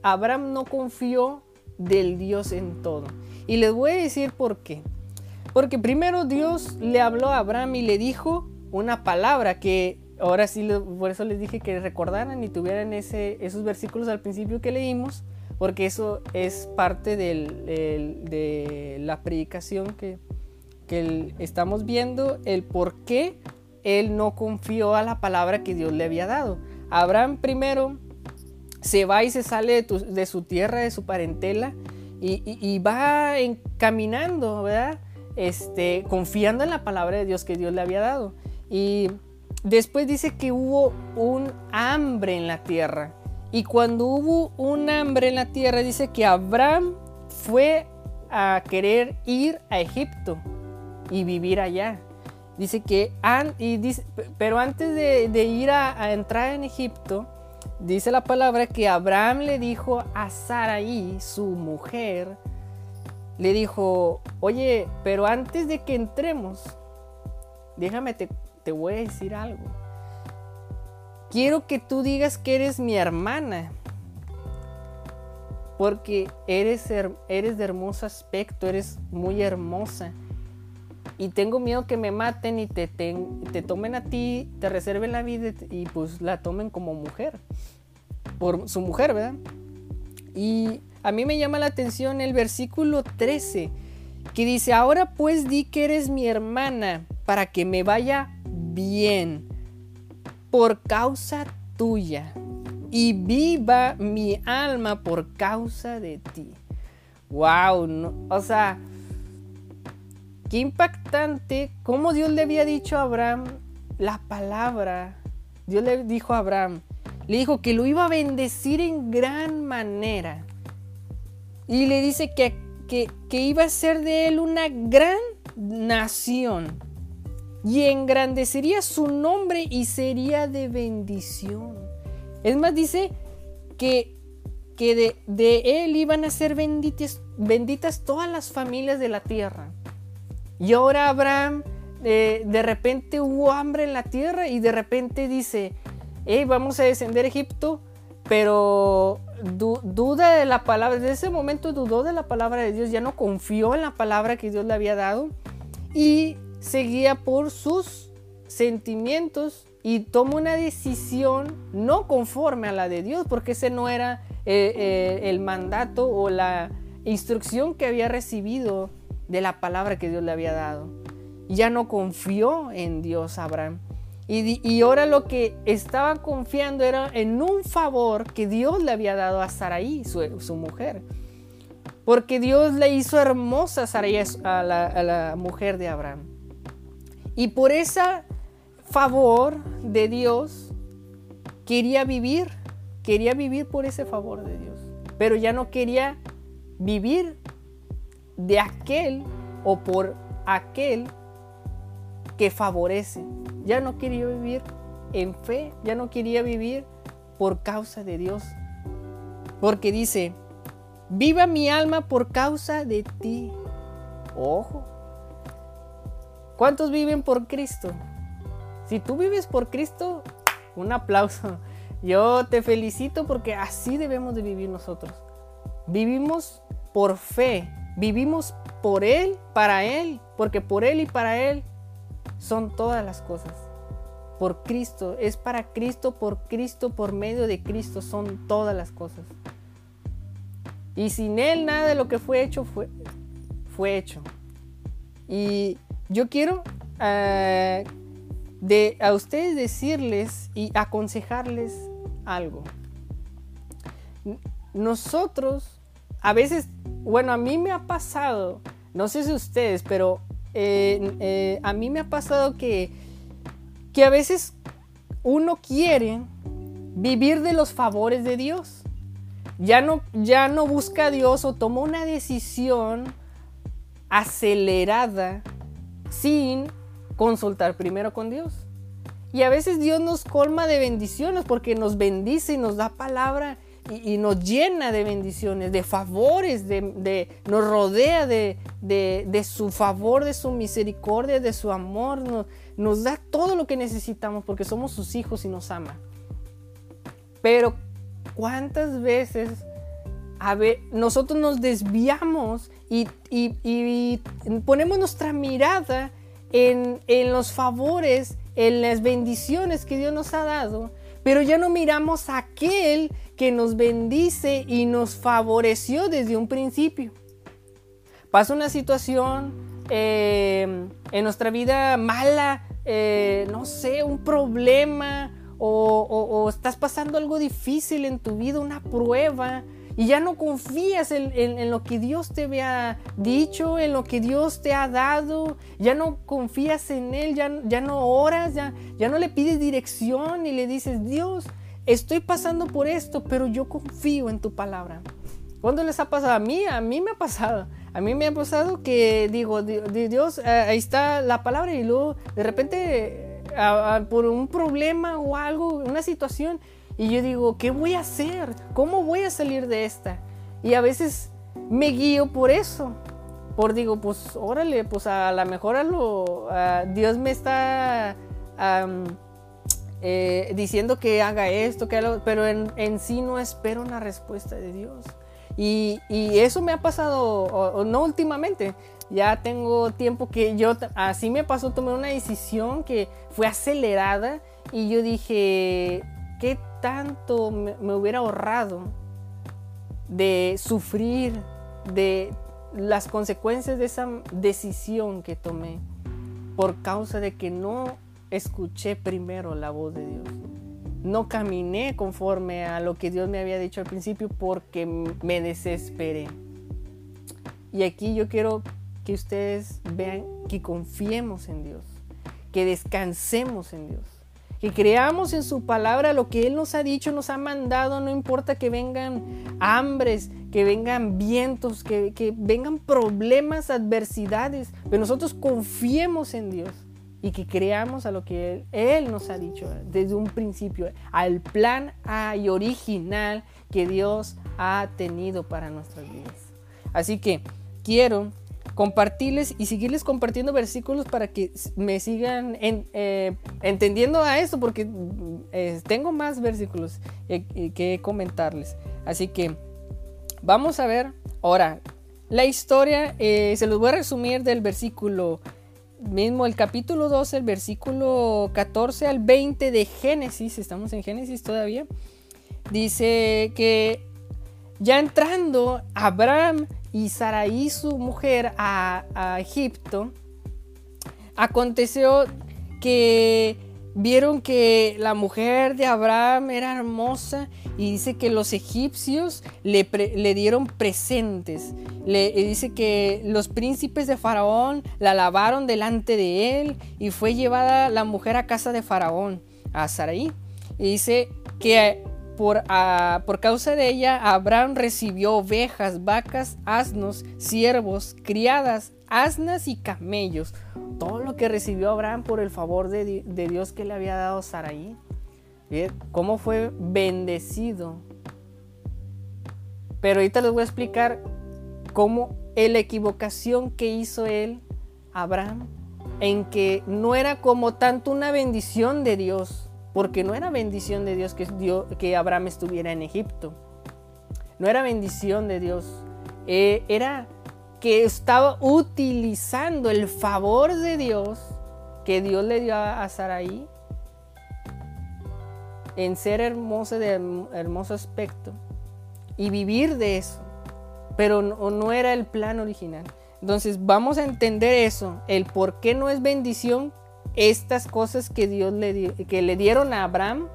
Abraham no confió del Dios en todo. Y les voy a decir por qué. Porque primero Dios le habló a Abraham y le dijo una palabra que ahora sí, por eso les dije que recordaran y tuvieran ese, esos versículos al principio que leímos, porque eso es parte de la predicación que, que estamos viendo el por qué él no confió a la palabra que Dios le había dado. Abraham primero se va y se sale de, su tierra, de su parentela, y, va caminando, ¿verdad? Este, confiando en la palabra de Dios que Dios le había dado. Y después dice que hubo un hambre en la tierra. Y cuando hubo un hambre en la tierra, dice que Abraham fue a querer ir a Egipto y vivir allá. Dice que, y dice, pero antes de, ir a, entrar en Egipto, dice la palabra que Abraham le dijo a Sarai, su mujer, le dijo, oye, pero antes de que entremos, déjame, te, te voy a decir algo. Quiero que tú digas que eres mi hermana porque eres, eres de hermoso aspecto, eres muy hermosa y tengo miedo que me maten y te, te tomen a ti, te reserven la vida y pues la tomen como mujer, por su mujer, ¿verdad? Y a mí me llama la atención el versículo 13, que dice, ahora pues di que eres mi hermana para que me vaya bien por causa tuya y viva mi alma por causa de ti. Wow, o sea, qué impactante cómo Dios le había dicho a Abraham la palabra. Dios le dijo a Abraham, le dijo que lo iba a bendecir en gran manera. Y le dice que, que, que iba a ser de él una gran nación. Y engrandecería su nombre y sería de bendición. Es más, dice que, que de, él iban a ser benditas, benditas todas las familias de la tierra. Y ahora Abraham, eh, de repente hubo hambre en la tierra y de repente dice, hey, vamos a descender a Egipto, pero duda de la palabra, desde ese momento dudó de la palabra de Dios, ya no confió en la palabra que Dios le había dado y seguía por sus sentimientos y toma una decisión no conforme a la de Dios, porque ese no era eh, eh, el mandato o la instrucción que había recibido de la palabra que Dios le había dado. Ya no confió en Dios Abraham. Y, ahora lo que estaba confiando era en un favor que Dios le había dado a Saraí, su, mujer. Porque Dios le hizo hermosa a Saraí, a la, a la mujer de Abraham. Y por esa favor de Dios, quería vivir, quería vivir por ese favor de Dios, pero ya no quería vivir de aquel o por aquel que favorece. Ya no quería vivir en fe, ya no quería vivir por causa de Dios. Porque dice, viva mi alma por causa de ti. Ojo. ¿Cuántos viven por Cristo? Si tú vives por Cristo, un aplauso. Yo te felicito porque así debemos de vivir nosotros. Vivimos por fe, vivimos por Él, para Él, porque por Él y para Él son todas las cosas. Por Cristo, es para Cristo, por Cristo, por medio de Cristo son todas las cosas. Y sin Él nada de lo que fue hecho fue, fue hecho. Y yo quiero de a ustedes decirles y aconsejarles algo. Nosotros, a veces, bueno, a mí me ha pasado, no sé si ustedes, pero eh, eh, a mí me ha pasado que, que a veces uno quiere vivir de los favores de Dios. Ya no, ya no busca a Dios o toma una decisión acelerada sin consultar primero con Dios. Y a veces Dios nos colma de bendiciones porque nos bendice y nos da palabra y, nos llena de bendiciones, de favores, de, nos rodea de, su favor, de su misericordia, de su amor. Nos, nos da todo lo que necesitamos porque somos sus hijos y nos ama. Pero ¿cuántas veces a ver, nosotros nos desviamos y, y ponemos nuestra mirada en, los favores, en las bendiciones que Dios nos ha dado, pero ya no miramos a aquel que nos bendice y nos favoreció desde un principio. Pasa una situación eh, en nuestra vida mala, eh, no sé, un problema, o, estás pasando algo difícil en tu vida, una prueba, y ya no confías en, lo que Dios te había dicho, en lo que Dios te ha dado, ya no confías en Él, ya, ya no oras, ya, ya no le pides dirección y le dices, Dios, estoy pasando por esto, pero yo confío en tu palabra. ¿Cuándo les ha pasado? A mí, a mí me ha pasado. A mí me ha pasado que digo, Dios, eh, ahí está la palabra y luego de repente por un problema o algo, una situación, y yo digo, ¿qué voy a hacer? ¿Cómo voy a salir de esta? Y a veces me guío por eso. Por digo, pues órale, pues a lo mejor lo, Dios me está eh, diciendo que haga esto, que haga, pero en, en sí no espero una respuesta de Dios. Y, eso me ha pasado, no últimamente, ya tengo tiempo que yo, así me pasó, tomé una decisión que fue acelerada y yo dije, ¿qué tanto me, hubiera ahorrado de sufrir, de las consecuencias de esa decisión que tomé por causa de que no escuché primero la voz de Dios? no caminé conforme a lo que Dios me había dicho al principio porque me desesperé. Y aquí yo quiero que ustedes vean que confiemos en Dios, que descansemos en Dios, que creamos en su palabra lo que Él nos ha dicho, nos ha mandado, no importa que vengan hambres, que vengan vientos, que, que vengan problemas, adversidades, pero nosotros confiemos en Dios y que creamos a lo que él, nos ha dicho desde un principio, al plan original que Dios ha tenido para nuestras vidas. Así que quiero compartirles y seguirles compartiendo versículos para que me sigan eh, entendiendo a esto, porque eh, tengo más versículos eh, que comentarles. Así que vamos a ver ahora. La historia, se los voy a resumir del versículo mismo el capítulo 12, el versículo 14 al 20 de Génesis, estamos en Génesis todavía, dice que ya entrando Abraham y Sarai su mujer a, Egipto, aconteció que vieron que la mujer de Abraham era hermosa y dice que los egipcios le, dieron presentes. Le dice que los príncipes de Faraón la lavaron delante de él y fue llevada la mujer a casa de Faraón, a Sarai. Y dice que por, por causa de ella Abraham recibió ovejas, vacas, asnos, siervos, criadas, asnas y camellos. Todo lo que recibió Abraham por el favor de, Dios que le había dado Saraí. Cómo fue bendecido. Pero ahorita les voy a explicar cómo la equivocación que hizo él, Abraham, en que no era como tanto una bendición de Dios, porque no era bendición de Dios que, que Abraham estuviera en Egipto. No era bendición de Dios. Eh, era que estaba utilizando el favor de Dios que Dios le dio a, Saraí en ser hermosa de hermoso aspecto y vivir de eso, pero no, era el plan original. Entonces vamos a entender eso, el por qué no es bendición estas cosas que Dios le, que le dieron a Abraham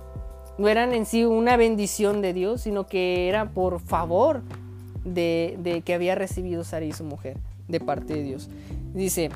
no eran en sí una bendición de Dios, sino que era por favor de, que había recibido Sarai su mujer de parte de Dios. Dice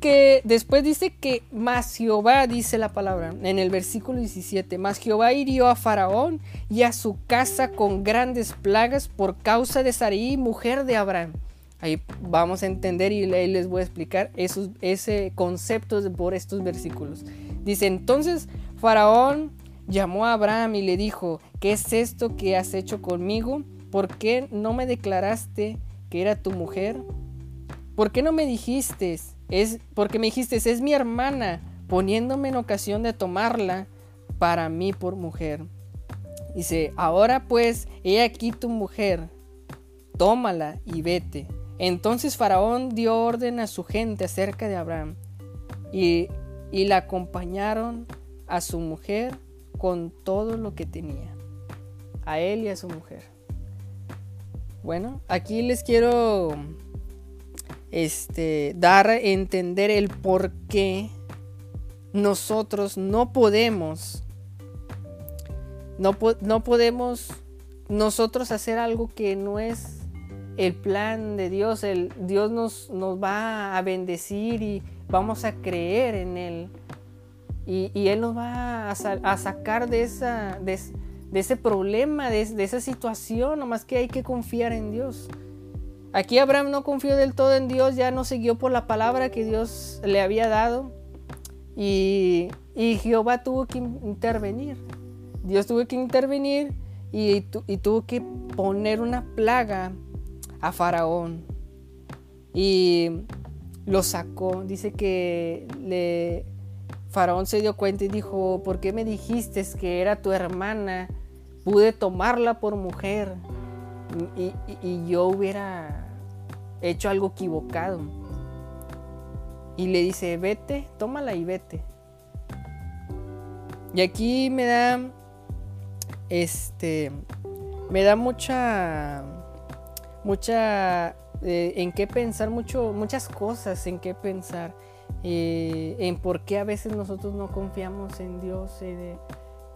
que después dice que más Jehová, dice la palabra en el versículo 17, más Jehová hirió a Faraón y a su casa con grandes plagas por causa de Sarai, mujer de Abraham. Ahí vamos a entender y les voy a explicar esos, ese concepto por estos versículos. Dice entonces Faraón llamó a Abraham y le dijo, ¿qué es esto que has hecho conmigo? ¿Por qué no me declaraste que era tu mujer? ¿Por qué no me dijiste? Es porque me dijiste, es mi hermana, poniéndome en ocasión de tomarla para mí por mujer. Dice, ahora pues, he aquí tu mujer, tómala y vete. Entonces Faraón dio orden a su gente acerca de Abraham y, y la acompañaron a su mujer con todo lo que tenía, a él y a su mujer. Bueno, aquí les quiero este, dar a entender el por qué nosotros no podemos, no, no podemos nosotros hacer algo que no es el plan de Dios. Dios nos, va a bendecir y vamos a creer en Él. Y, Él nos va a, sacar de ese problema, de, esa situación, nomás que hay que confiar en Dios. Aquí Abraham no confió del todo en Dios, ya no siguió por la palabra que Dios le había dado y, Jehová tuvo que intervenir. Dios tuvo que intervenir y, tuvo que poner una plaga a Faraón y lo sacó. Dice que le, Faraón se dio cuenta y dijo, ¿por qué me dijiste que era tu hermana? pude tomarla por mujer. y, yo hubiera hecho algo equivocado. Y le dice, vete, tómala y vete. Y aquí me da, este, me da mucha, mucha, eh, en qué pensar, mucho, muchas cosas en qué pensar. Eh, en por qué a veces nosotros no confiamos en Dios eh,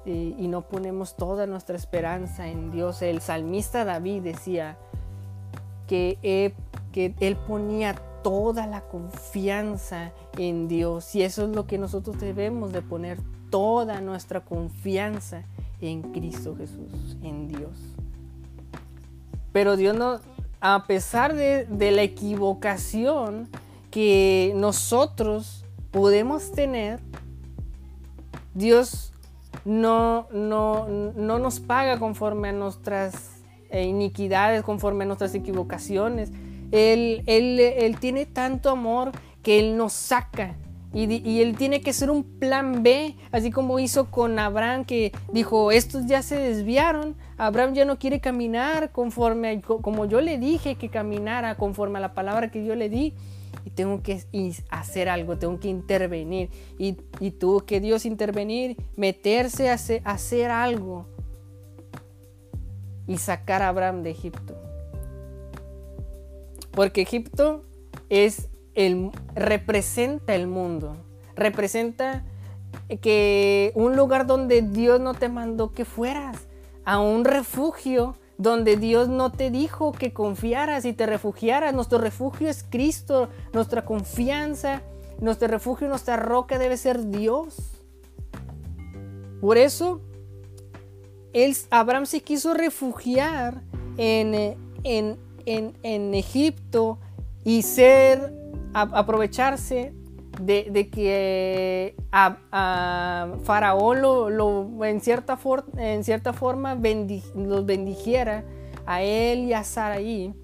y no ponemos toda nuestra esperanza en Dios. El salmista David decía que, que él ponía toda la confianza en Dios y eso es lo que nosotros debemos de poner toda nuestra confianza en Cristo Jesús, en Dios. Pero Dios no, a pesar de, la equivocación, que nosotros podemos tener, Dios no, no, no nos paga conforme a nuestras eh, iniquidades, conforme a nuestras equivocaciones. Él, él, tiene tanto amor que Él nos saca. Y, y, Él tiene que ser un plan B, así como hizo con Abraham, que dijo, estos ya se desviaron, Abraham ya no quiere caminar conforme, como yo le dije que caminara, conforme a la palabra que yo le di y tengo que hacer algo, tengo que intervenir. Y, tuvo que Dios intervenir, meterse a hacer, algo y sacar a Abraham de Egipto. Porque Egipto es el, representa el mundo, representa que un lugar donde Dios no te mandó que fueras, a un refugio donde Dios no te dijo que confiaras y te refugiaras. Nuestro refugio es Cristo, nuestra confianza, nuestro refugio, nuestra roca debe ser Dios. Por eso, Abraham se quiso refugiar en, en, Egipto y ser, aprovecharse de, que a, Faraón lo, en, cierta en, cierta forma los bendijera a él y a Saraí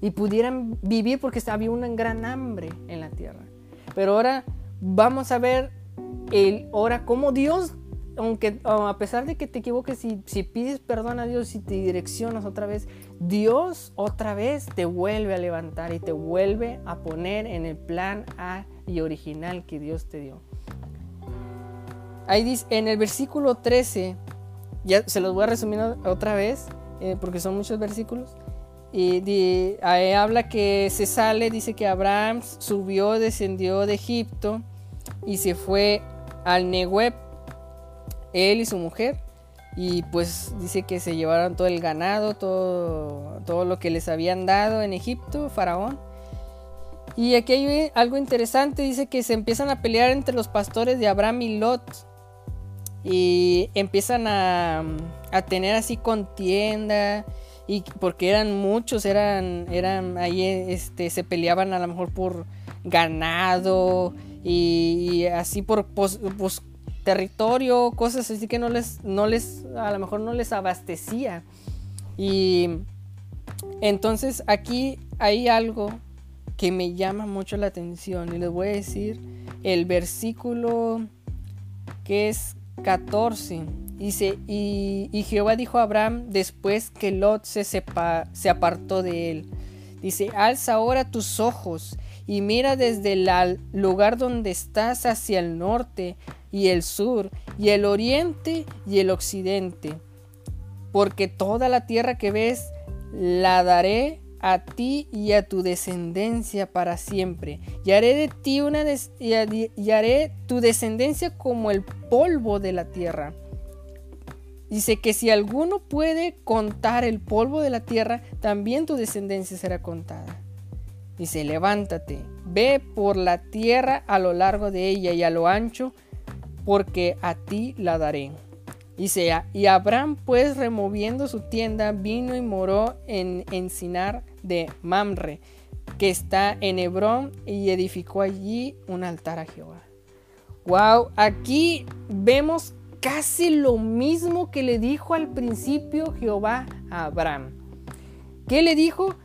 y pudieran vivir porque había una gran hambre en la tierra. Pero ahora vamos a ver el, ahora cómo Dios, aunque a pesar de que te equivoques, si, si pides perdón a Dios y te direccionas otra vez, Dios otra vez te vuelve a levantar y te vuelve a poner en el plan A y original que Dios te dio. Ahí dice, en el versículo 13, ya se los voy a resumir otra vez, eh, porque son muchos versículos. Y ahí habla que se sale, dice que Abraham subió, descendió de Egipto y se fue al Nehueb, él y su mujer. Y pues dice que se llevaron todo el ganado, todo, todo lo que les habían dado en Egipto, Faraón. Y aquí hay algo interesante, dice que se empiezan a pelear entre los pastores de Abraham y Lot. Y empiezan a, tener así contienda. Y porque eran muchos, eran, eran ahí este, se peleaban a lo mejor por ganado y, así por territorio, cosas así que no les, no les, a lo mejor no les abastecía. Y entonces aquí hay algo que me llama mucho la atención y les voy a decir el versículo que es 14. Dice, y, Jehová dijo a Abraham después que Lot se, se apartó de él. Dice, alza ahora tus ojos y mira desde el lugar donde estás hacia el norte y el sur y el oriente y el occidente. Porque toda la tierra que ves la daré a ti y a tu descendencia para siempre. Y haré de ti una y haré tu descendencia como el polvo de la tierra. Dice que si alguno puede contar el polvo de la tierra, también tu descendencia será contada. Dice, levántate, ve por la tierra a lo largo de ella y a lo ancho, porque a ti la daré. Dice, y Abraham pues removiendo su tienda vino y moró en Encinar de Mamre, que está en Hebrón, y edificó allí un altar a Jehová. Wow, aquí vemos casi lo mismo que le dijo al principio Jehová a Abraham. ¿Qué le dijo?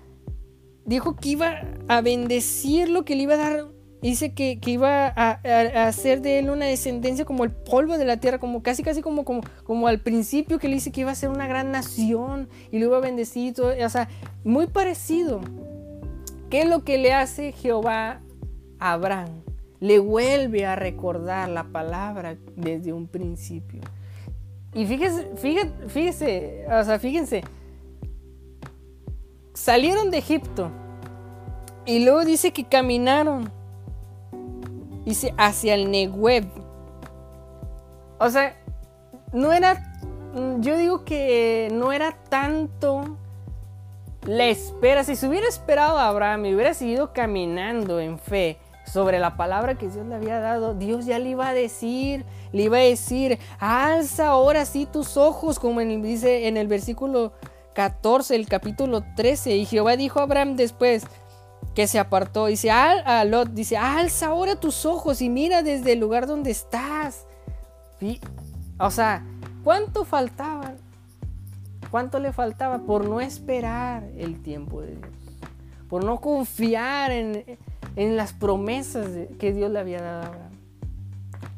Dijo que iba a bendecirlo, que le iba a dar dice que, iba a, hacer de él una descendencia como el polvo de la tierra, como casi casi como, como, como al principio que le dice que iba a ser una gran nación y lo iba a bendecir, o sea, muy parecido. ¿Qué es lo que le hace Jehová a Abraham? Le vuelve a recordar la palabra desde un principio. Y fíjese, fíjese, fíjese, o sea, fíjense, salieron de Egipto y luego dice que caminaron dice hacia el Negev. O sea, no era, yo digo que no era tanto la espera. Si se hubiera esperado a Abraham y hubiera seguido caminando en fe sobre la palabra que Dios le había dado, Dios ya le iba a decir, le iba a decir, alza ahora sí tus ojos, como dice en el versículo 14, el capítulo 13. Y Jehová dijo a Abraham después, que se apartó. Dice, a Lot, dice, alza ahora tus ojos y mira desde el lugar donde estás. o sea, ¿cuánto faltaba? ¿Cuánto le faltaba por no esperar el tiempo de Dios? Por no confiar en, en las promesas que Dios le había dado a Abraham.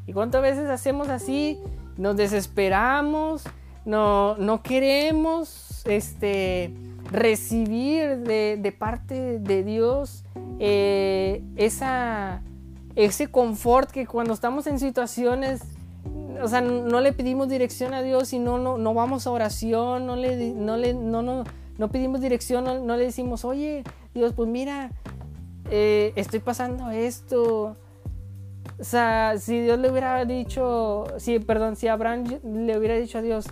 ¿Y cuántas veces hacemos así? Nos desesperamos, no, no queremos, este, recibir de, parte de Dios eh, esa, ese confort que cuando estamos en situaciones, o sea, no le pedimos dirección a Dios y no, no, vamos a oración, no le, no le no, no, no pedimos dirección, no, le decimos, oye, Dios, pues mira, eh, estoy pasando esto. O sea, si Dios le hubiera dicho, si, perdón, si Abraham le hubiera dicho a Dios,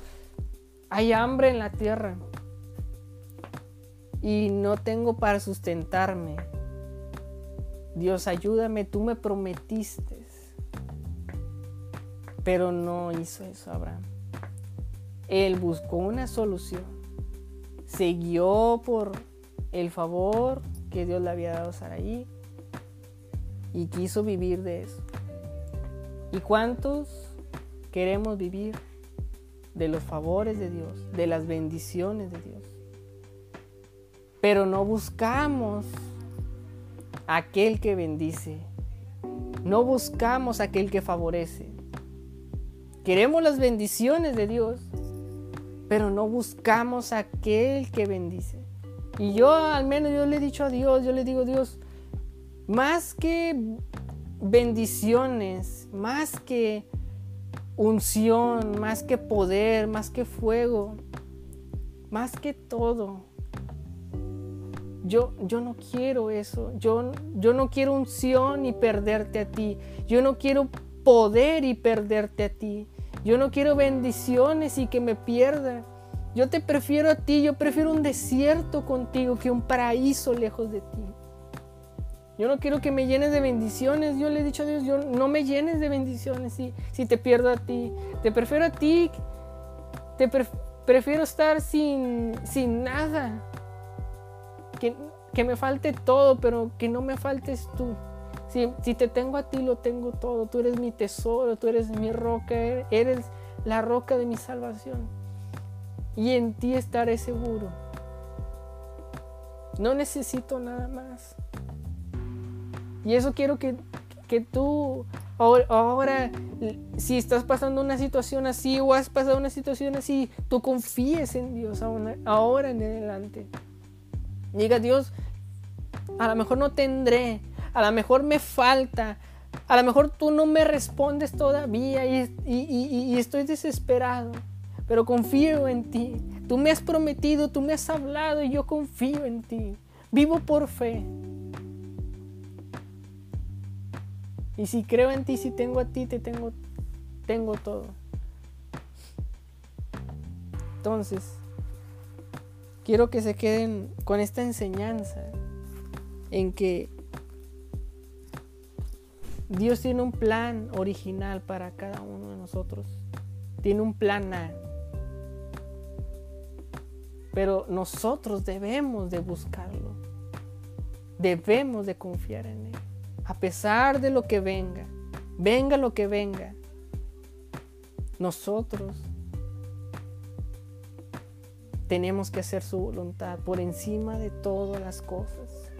hay hambre en la tierra y no tengo para sustentarme. Dios, ayúdame, tú me prometiste. Pero no hizo eso Abraham. Él buscó una solución. Se guió por el favor que Dios le había dado a Saraí y quiso vivir de eso. ¿Y cuántos queremos vivir de los favores de Dios, de las bendiciones de Dios? Pero no buscamos aquel que bendice, no buscamos aquel que favorece. Queremos las bendiciones de Dios, pero no buscamos aquel que bendice. Y yo al menos yo le he dicho a Dios, yo le digo Dios, más que bendiciones, más que unción, más que poder, más que fuego, más que todo, yo, yo no quiero eso. Yo, yo no quiero unción y perderte a ti. Yo no quiero poder y perderte a ti. Yo no quiero bendiciones y que me pierda. Yo te prefiero a ti. Yo prefiero un desierto contigo que un paraíso lejos de ti. Yo no quiero que me llenes de bendiciones. Yo le he dicho a Dios, yo no me llenes de bendiciones si, si te pierdo a ti. Te prefiero a ti. Te prefiero estar sin, sin nada que, me falte todo, pero que no me faltes tú. Si, si, te tengo a ti, lo tengo todo. Tú eres mi tesoro, tú eres mi roca, eres la roca de mi salvación. Y en ti estaré seguro. No necesito nada más. Y eso quiero que, que tú ahora, si estás pasando una situación así o has pasado una situación así, tú confíes en Dios ahora en adelante. Diga Dios, a lo mejor no tendré, a lo mejor me falta, a lo mejor tú no me respondes todavía y, estoy desesperado, pero confío en ti. Tú me has prometido, tú me has hablado y yo confío en ti. Vivo por fe. Y si creo en ti, si tengo a ti, te tengo, tengo todo. Entonces, quiero que se queden con esta enseñanza en que Dios tiene un plan original para cada uno de nosotros. Tiene un plan A. Pero nosotros debemos de buscarlo. Debemos de confiar en Él. A pesar de lo que venga. Venga lo que venga. Nosotros tenemos que hacer su voluntad por encima de todas las cosas.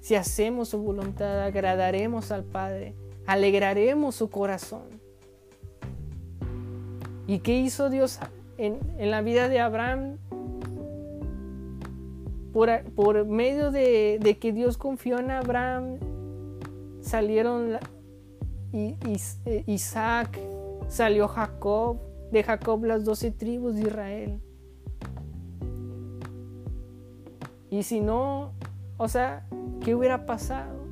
Si hacemos su voluntad, agradaremos al Padre, alegraremos su corazón. ¿Y qué hizo Dios en, la vida de Abraham? Por, medio de, de, que Dios confió en Abraham, salieron Isaac, salió Jacob, de Jacob las doce tribus de Israel. Y si no, o sea, ¿qué hubiera pasado?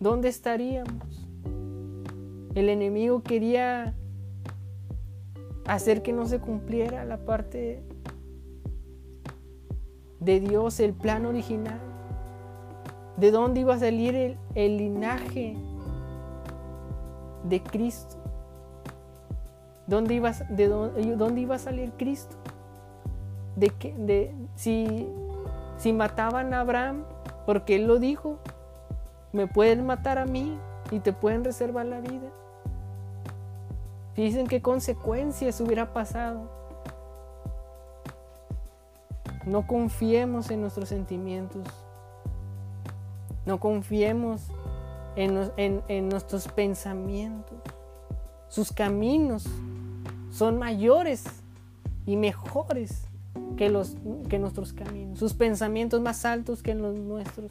¿Dónde estaríamos? El enemigo quería hacer que no se cumpliera la parte de Dios, el plan original. ¿De dónde iba a salir el, linaje de Cristo? ¿Dónde iba, de dónde, iba a salir Cristo? De de, si, si mataban a Abraham, porque él lo dijo, me pueden matar a mí y te pueden reservar la vida. Dicen qué consecuencias hubiera pasado. No confiemos en nuestros sentimientos. No confiemos en, nuestros pensamientos. Sus caminos son mayores y mejores que, los, que nuestros caminos. Sus pensamientos más altos que los nuestros.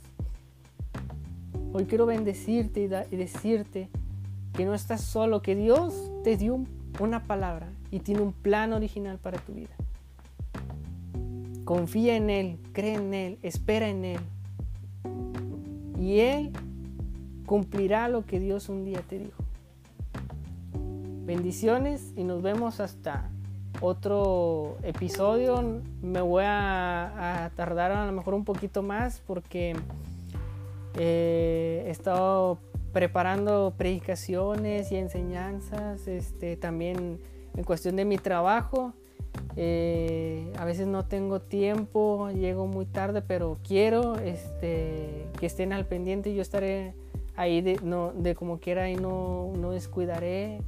Hoy quiero bendecirte y, y decirte que no estás solo, que Dios te dio una palabra y tiene un plan original para tu vida. Confía en Él, cree en Él, espera en Él y Él cumplirá lo que Dios un día te dijo. Bendiciones y nos vemos hasta otro episodio. Me voy a, tardar a lo mejor un poquito más porque eh, he estado preparando predicaciones y enseñanzas, este, también en cuestión de mi trabajo. Eh, a veces no tengo tiempo, llego muy tarde, pero quiero este, que estén al pendiente. Yo estaré ahí de, de como quiera y no, no descuidaré.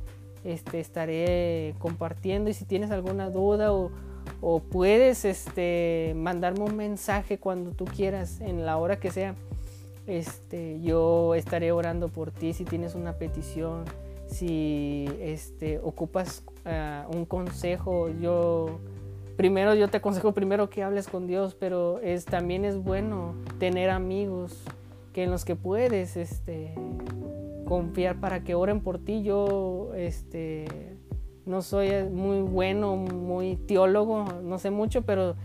Este, estaré compartiendo y si tienes alguna duda o, puedes este, mandarme un mensaje cuando tú quieras, en la hora que sea. Este, yo estaré orando por ti si tienes una petición si este, ocupas ah, un consejo, yo primero yo te aconsejo primero que hables con Dios, pero es, también es bueno tener amigos que en los que puedes este, confiar para que oren por ti. Yo este, no soy muy bueno, muy teólogo, no sé mucho, pero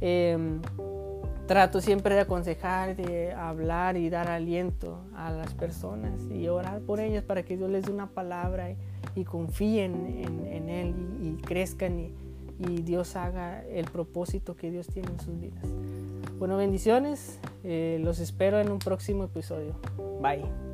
em, trato siempre de aconsejar, de hablar y dar aliento a las personas y orar por ellas para que Dios les dé una palabra y, confíen en, Él y, crezcan y, Dios haga el propósito que Dios tiene en sus vidas. Bueno, bendiciones. Eh, los espero en un próximo episodio. Bye.